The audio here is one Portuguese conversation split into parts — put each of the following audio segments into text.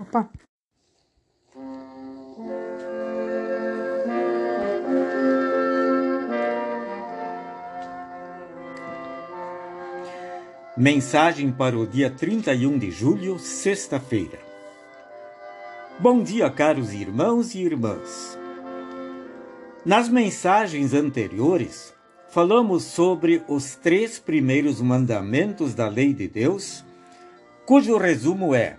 Opa! Mensagem para o dia 31 de julho, sexta-feira. Bom dia, caros irmãos e irmãs. Nas mensagens anteriores, falamos sobre os três primeiros mandamentos da lei de Deus, cujo resumo é: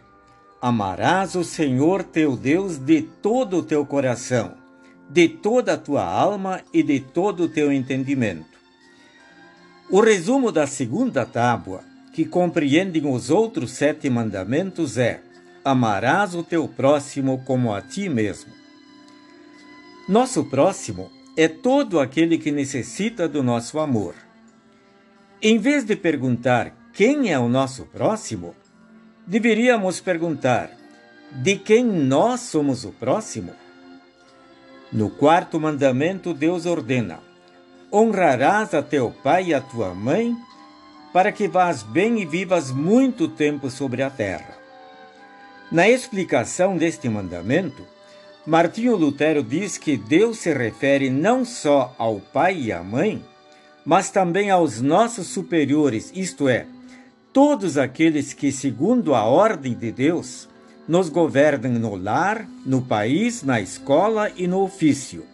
Amarás o Senhor teu Deus de todo o teu coração, de toda a tua alma e de todo o teu entendimento. O resumo da segunda tábua que compreendem os outros sete mandamentos é: amarás o teu próximo como a ti mesmo. Nosso próximo é todo aquele que necessita do nosso amor. Em vez de perguntar quem é o nosso próximo, deveríamos perguntar de quem nós somos o próximo. No quarto mandamento, Deus ordena: honrarás a teu pai e a tua mãe para que vás bem e vivas muito tempo sobre a terra. Na explicação deste mandamento, Martinho Lutero diz que Deus se refere não só ao pai e à mãe, mas também aos nossos superiores, isto é, todos aqueles que, segundo a ordem de Deus, nos governam no lar, no país, na escola e no ofício.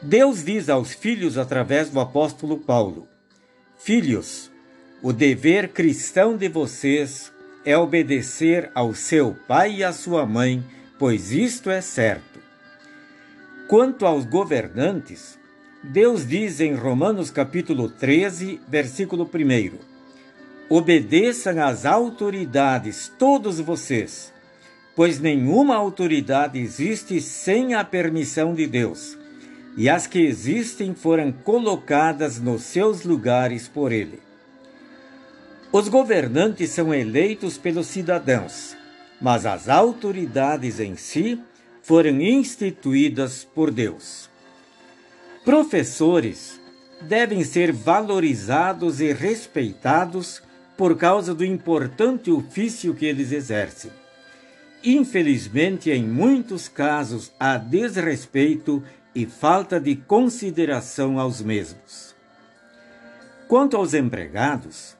Deus diz aos filhos através do apóstolo Paulo: Filhos, o dever cristão de vocês é obedecer ao seu pai e à sua mãe, pois isto é certo. Quanto aos governantes, Deus diz em Romanos capítulo 13, versículo 1: Obedeçam às autoridades, todos vocês, pois nenhuma autoridade existe sem a permissão de Deus e as que existem foram colocadas nos seus lugares por ele. Os governantes são eleitos pelos cidadãos, mas as autoridades em si foram instituídas por Deus. Professores devem ser valorizados e respeitados por causa do importante ofício que eles exercem. Infelizmente, em muitos casos, há desrespeito e falta de consideração aos mesmos. Quanto aos empregados,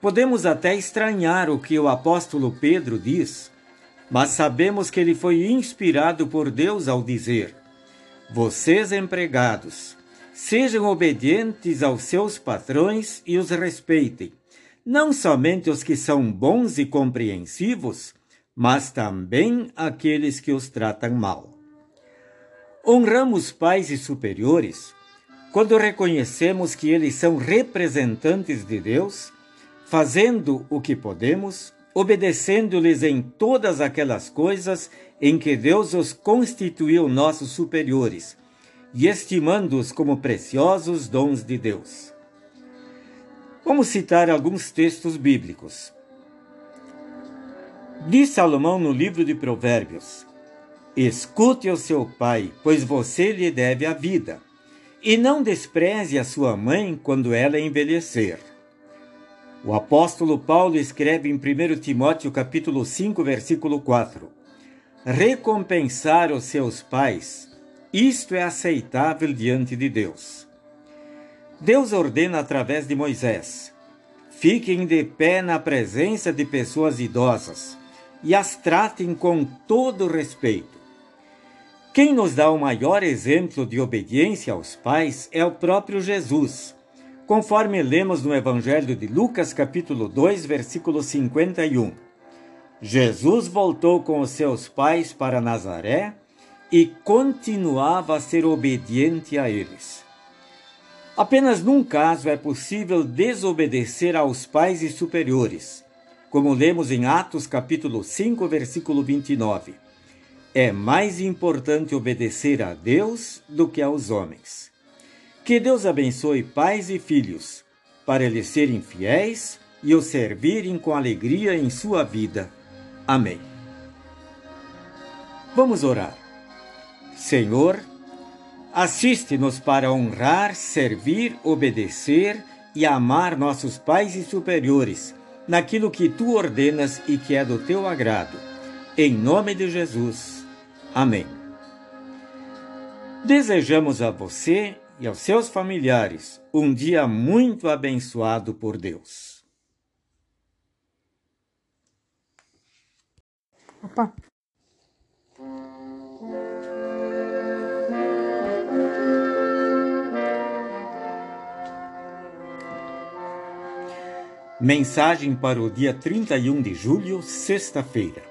podemos até estranhar o que o apóstolo Pedro diz, mas sabemos que ele foi inspirado por Deus ao dizer: Vocês, empregados, sejam obedientes aos seus patrões e os respeitem, não somente os que são bons e compreensivos, mas também aqueles que os tratam mal. Honramos pais e superiores quando reconhecemos que eles são representantes de Deus, fazendo o que podemos, obedecendo-lhes em todas aquelas coisas em que Deus os constituiu nossos superiores e estimando-os como preciosos dons de Deus. Vamos citar alguns textos bíblicos. Diz Salomão no livro de Provérbios: Escute o seu pai, pois você lhe deve a vida, e não despreze a sua mãe quando ela envelhecer. O apóstolo Paulo escreve em 1 Timóteo capítulo 5, versículo 4: Recompensar os seus pais, isto é aceitável diante de Deus. Deus ordena através de Moisés: Fiquem de pé na presença de pessoas idosas e as tratem com todo respeito quem nos dá o maior exemplo de obediência aos pais é o próprio Jesus, conforme lemos no Evangelho de Lucas, capítulo 2, versículo 51. Jesus voltou com os seus pais para Nazaré e continuava a ser obediente a eles. Apenas num caso é possível desobedecer aos pais e superiores, como lemos em Atos capítulo 5, versículo 29 é mais importante obedecer a Deus do que aos homens. Que Deus abençoe pais e filhos, para eles serem fiéis e o servirem com alegria em sua vida. Amém. Vamos orar. Senhor, assiste-nos para honrar, servir, obedecer e amar nossos pais e superiores naquilo que tu ordenas e que é do teu agrado Em nome de Jesus. Amém. Desejamos a você e aos seus familiares um dia muito abençoado por Deus. Opa! Mensagem para o dia 31 de julho, sexta-feira.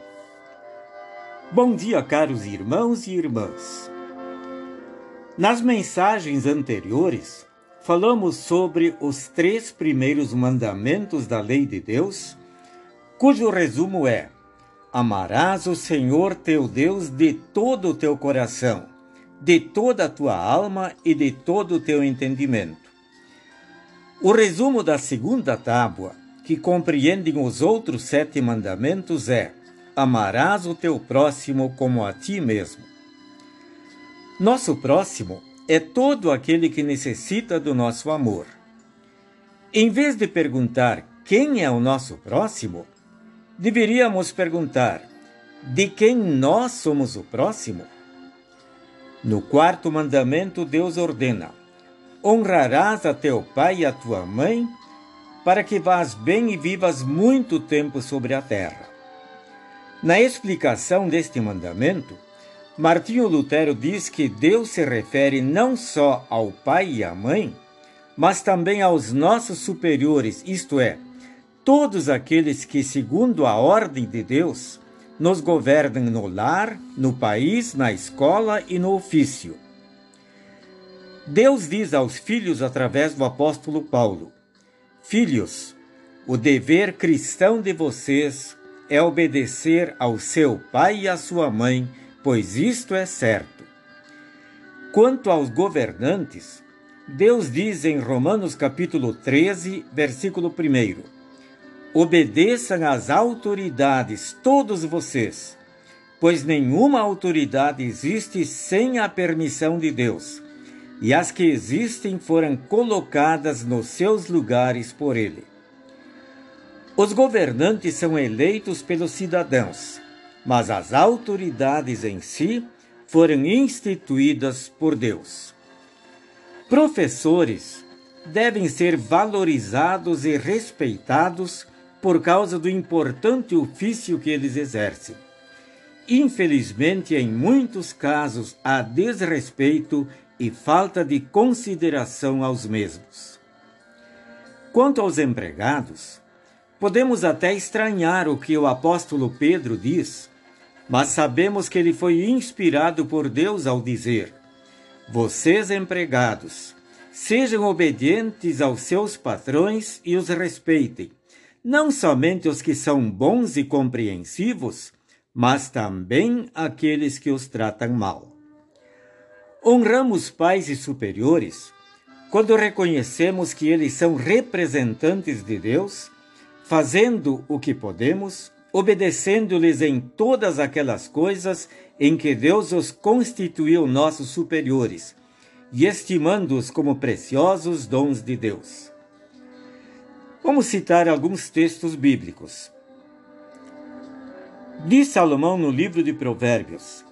Bom dia, caros irmãos e irmãs. Nas mensagens anteriores, falamos sobre os três primeiros mandamentos da lei de Deus, cujo resumo é: Amarás o Senhor teu Deus de todo o teu coração, de toda a tua alma e de todo o teu entendimento. O resumo da segunda tábua que compreendem os outros sete mandamentos é: amarás o teu próximo como a ti mesmo. Nosso próximo é todo aquele que necessita do nosso amor. Em vez de perguntar quem é o nosso próximo, deveríamos perguntar de quem nós somos o próximo. No quarto mandamento, Deus ordena: honrarás a teu pai e a tua mãe para que vás bem e vivas muito tempo sobre a terra. Na explicação deste mandamento, Martinho Lutero diz que Deus se refere não só ao pai e à mãe, mas também aos nossos superiores, isto é, todos aqueles que, segundo a ordem de Deus, nos governam no lar, no país, na escola e no ofício. Deus diz aos filhos através do apóstolo Paulo: Filhos, o dever cristão de vocês é obedecer ao seu pai e à sua mãe, pois isto é certo. Quanto aos governantes, Deus diz em Romanos capítulo 13, versículo 1: Obedeçam às autoridades, todos vocês, pois nenhuma autoridade existe sem a permissão de Deus e as que existem foram colocadas nos seus lugares por ele. Os governantes são eleitos pelos cidadãos, mas as autoridades em si foram instituídas por Deus. Professores devem ser valorizados e respeitados por causa do importante ofício que eles exercem. Infelizmente, em muitos casos, há desrespeito e falta de consideração aos mesmos. Quanto aos empregados, podemos até estranhar o que o apóstolo Pedro diz, mas sabemos que ele foi inspirado por Deus ao dizer: Vocês, empregados, sejam obedientes aos seus patrões e os respeitem, não somente os que são bons e compreensivos, mas também aqueles que os tratam mal. Honramos pais e superiores quando reconhecemos que eles são representantes de Deus, fazendo o que podemos, obedecendo-lhes em todas aquelas coisas em que Deus os constituiu nossos superiores e estimando-os como preciosos dons de Deus. Vamos citar alguns textos bíblicos. Diz Salomão no livro de Provérbios: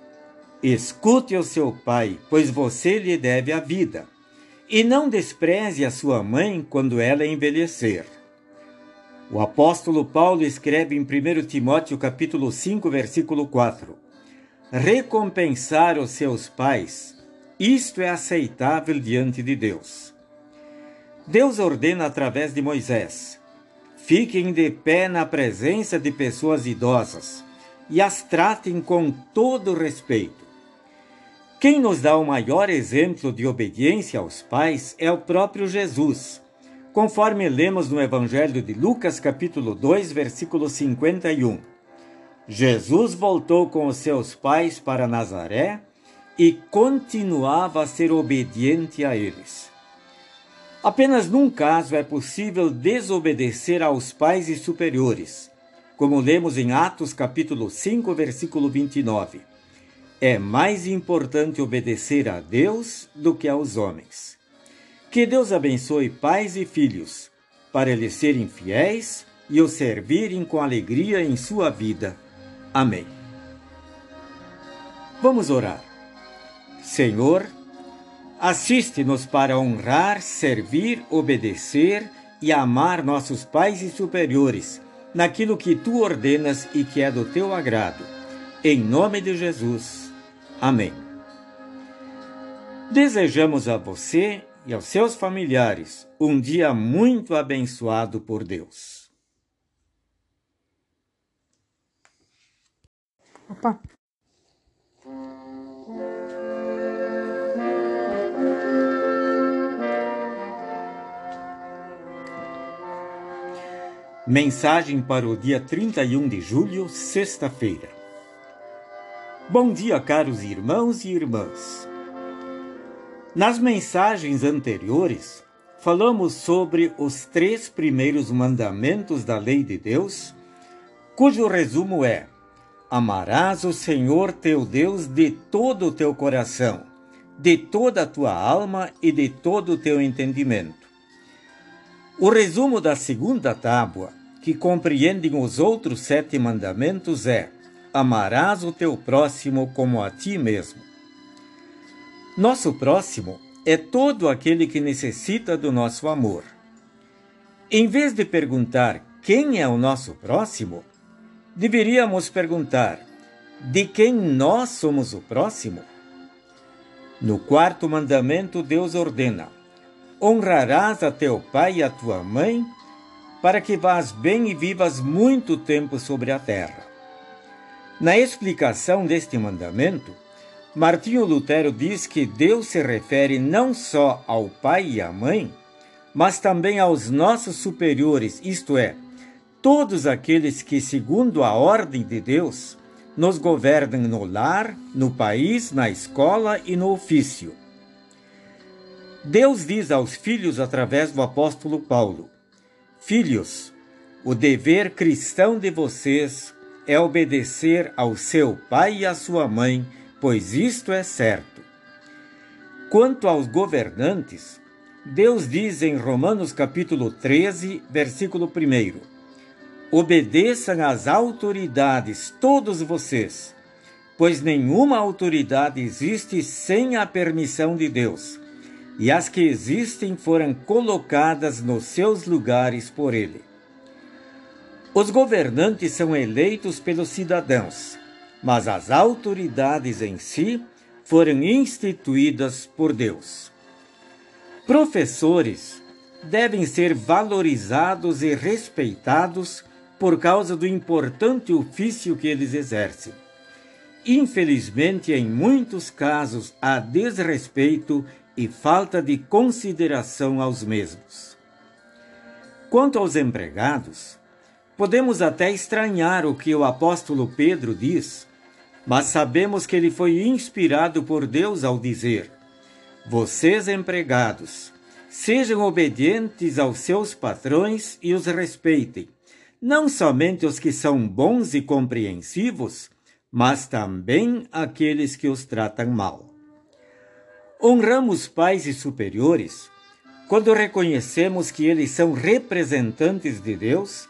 Escute o seu pai, pois você lhe deve a vida, e não despreze a sua mãe quando ela envelhecer. O apóstolo Paulo escreve em 1 Timóteo capítulo 5, versículo 4: Recompensar os seus pais, isto é aceitável diante de Deus. Deus ordena através de Moisés: Fiquem de pé na presença de pessoas idosas e as tratem com todo respeito quem nos dá o maior exemplo de obediência aos pais é o próprio Jesus, conforme lemos no Evangelho de Lucas, capítulo 2, versículo 51. Jesus voltou com os seus pais para Nazaré e continuava a ser obediente a eles. Apenas num caso é possível desobedecer aos pais e superiores, como lemos em Atos capítulo 5, versículo 29 é mais importante obedecer a Deus do que aos homens. Que Deus abençoe pais e filhos, para eles serem fiéis e o servirem com alegria em sua vida. Amém. Vamos orar. Senhor, assiste-nos para honrar, servir, obedecer e amar nossos pais e superiores naquilo que tu ordenas e que é do teu agrado. Em nome de Jesus. Amém. Desejamos a você e aos seus familiares um dia muito abençoado por Deus. Opa! Mensagem para o dia 31 de julho, sexta-feira. Bom dia, caros irmãos e irmãs. Nas mensagens anteriores, falamos sobre os três primeiros mandamentos da lei de Deus, cujo resumo é: Amarás o Senhor teu Deus de todo o teu coração, de toda a tua alma e de todo o teu entendimento. O resumo da segunda tábua que compreendem os outros sete mandamentos é: amarás o teu próximo como a ti mesmo. Nosso próximo é todo aquele que necessita do nosso amor. Em vez de perguntar quem é o nosso próximo, deveríamos perguntar de quem nós somos o próximo. No quarto mandamento, Deus ordena: honrarás a teu pai e a tua mãe para que vás bem e vivas muito tempo sobre a terra. Na explicação deste mandamento, Martinho Lutero diz que Deus se refere não só ao pai e à mãe, mas também aos nossos superiores, isto é, todos aqueles que, segundo a ordem de Deus, nos governam no lar, no país, na escola e no ofício. Deus diz aos filhos através do apóstolo Paulo: Filhos, o dever cristão de vocês é obedecer ao seu pai e à sua mãe, pois isto é certo. Quanto aos governantes, Deus diz em Romanos capítulo 13, versículo 1: Obedeçam às autoridades todos vocês, pois nenhuma autoridade existe sem a permissão de Deus e as que existem foram colocadas nos seus lugares por ele. Os governantes são eleitos pelos cidadãos, mas as autoridades em si foram instituídas por Deus. Professores devem ser valorizados e respeitados por causa do importante ofício que eles exercem. Infelizmente, em muitos casos, há desrespeito e falta de consideração aos mesmos. Quanto aos empregados, podemos até estranhar o que o apóstolo Pedro diz, mas sabemos que ele foi inspirado por Deus ao dizer: Vocês, empregados, sejam obedientes aos seus patrões e os respeitem, não somente os que são bons e compreensivos, mas também aqueles que os tratam mal. Honramos pais e superiores quando reconhecemos que eles são representantes de Deus,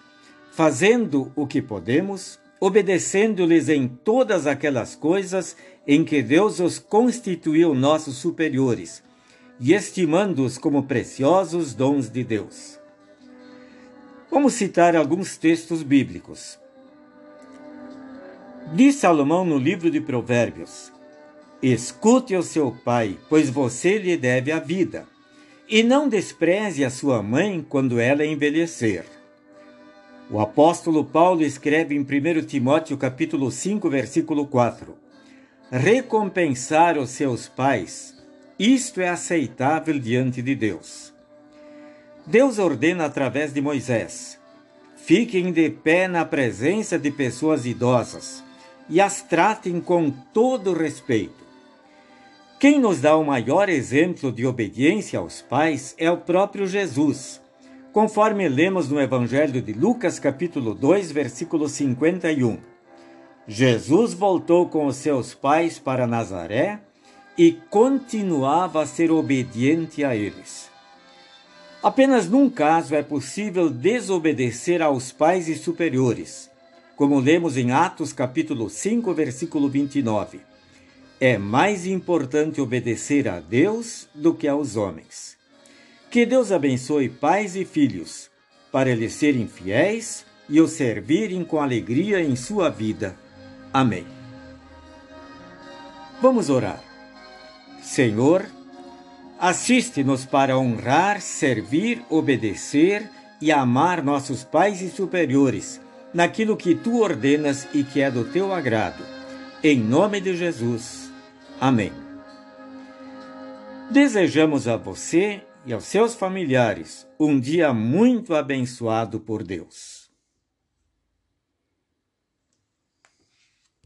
fazendo o que podemos, obedecendo-lhes em todas aquelas coisas em que Deus os constituiu nossos superiores e estimando-os como preciosos dons de Deus. Vamos citar alguns textos bíblicos. Diz Salomão no livro de Provérbios: Escute o seu pai, pois você lhe deve a vida, e não despreze a sua mãe quando ela envelhecer. O apóstolo Paulo escreve em 1 Timóteo capítulo 5, versículo 4: Recompensar os seus pais, isto é aceitável diante de Deus. Deus ordena através de Moisés: Fiquem de pé na presença de pessoas idosas e as tratem com todo respeito quem nos dá o maior exemplo de obediência aos pais é o próprio Jesus, conforme lemos no Evangelho de Lucas, capítulo 2, versículo 51. Jesus voltou com os seus pais para Nazaré e continuava a ser obediente a eles. Apenas num caso é possível desobedecer aos pais e superiores, como lemos em Atos capítulo 5, versículo 29 é mais importante obedecer a Deus do que aos homens. Que Deus abençoe pais e filhos, para lhes serem fiéis e o servirem com alegria em sua vida. Amém. Vamos orar. Senhor, assiste-nos para honrar, servir, obedecer e amar nossos pais e superiores naquilo que tu ordenas e que é do teu agrado. Em nome de Jesus. Amém. Desejamos a você e aos seus familiares um dia muito abençoado por Deus.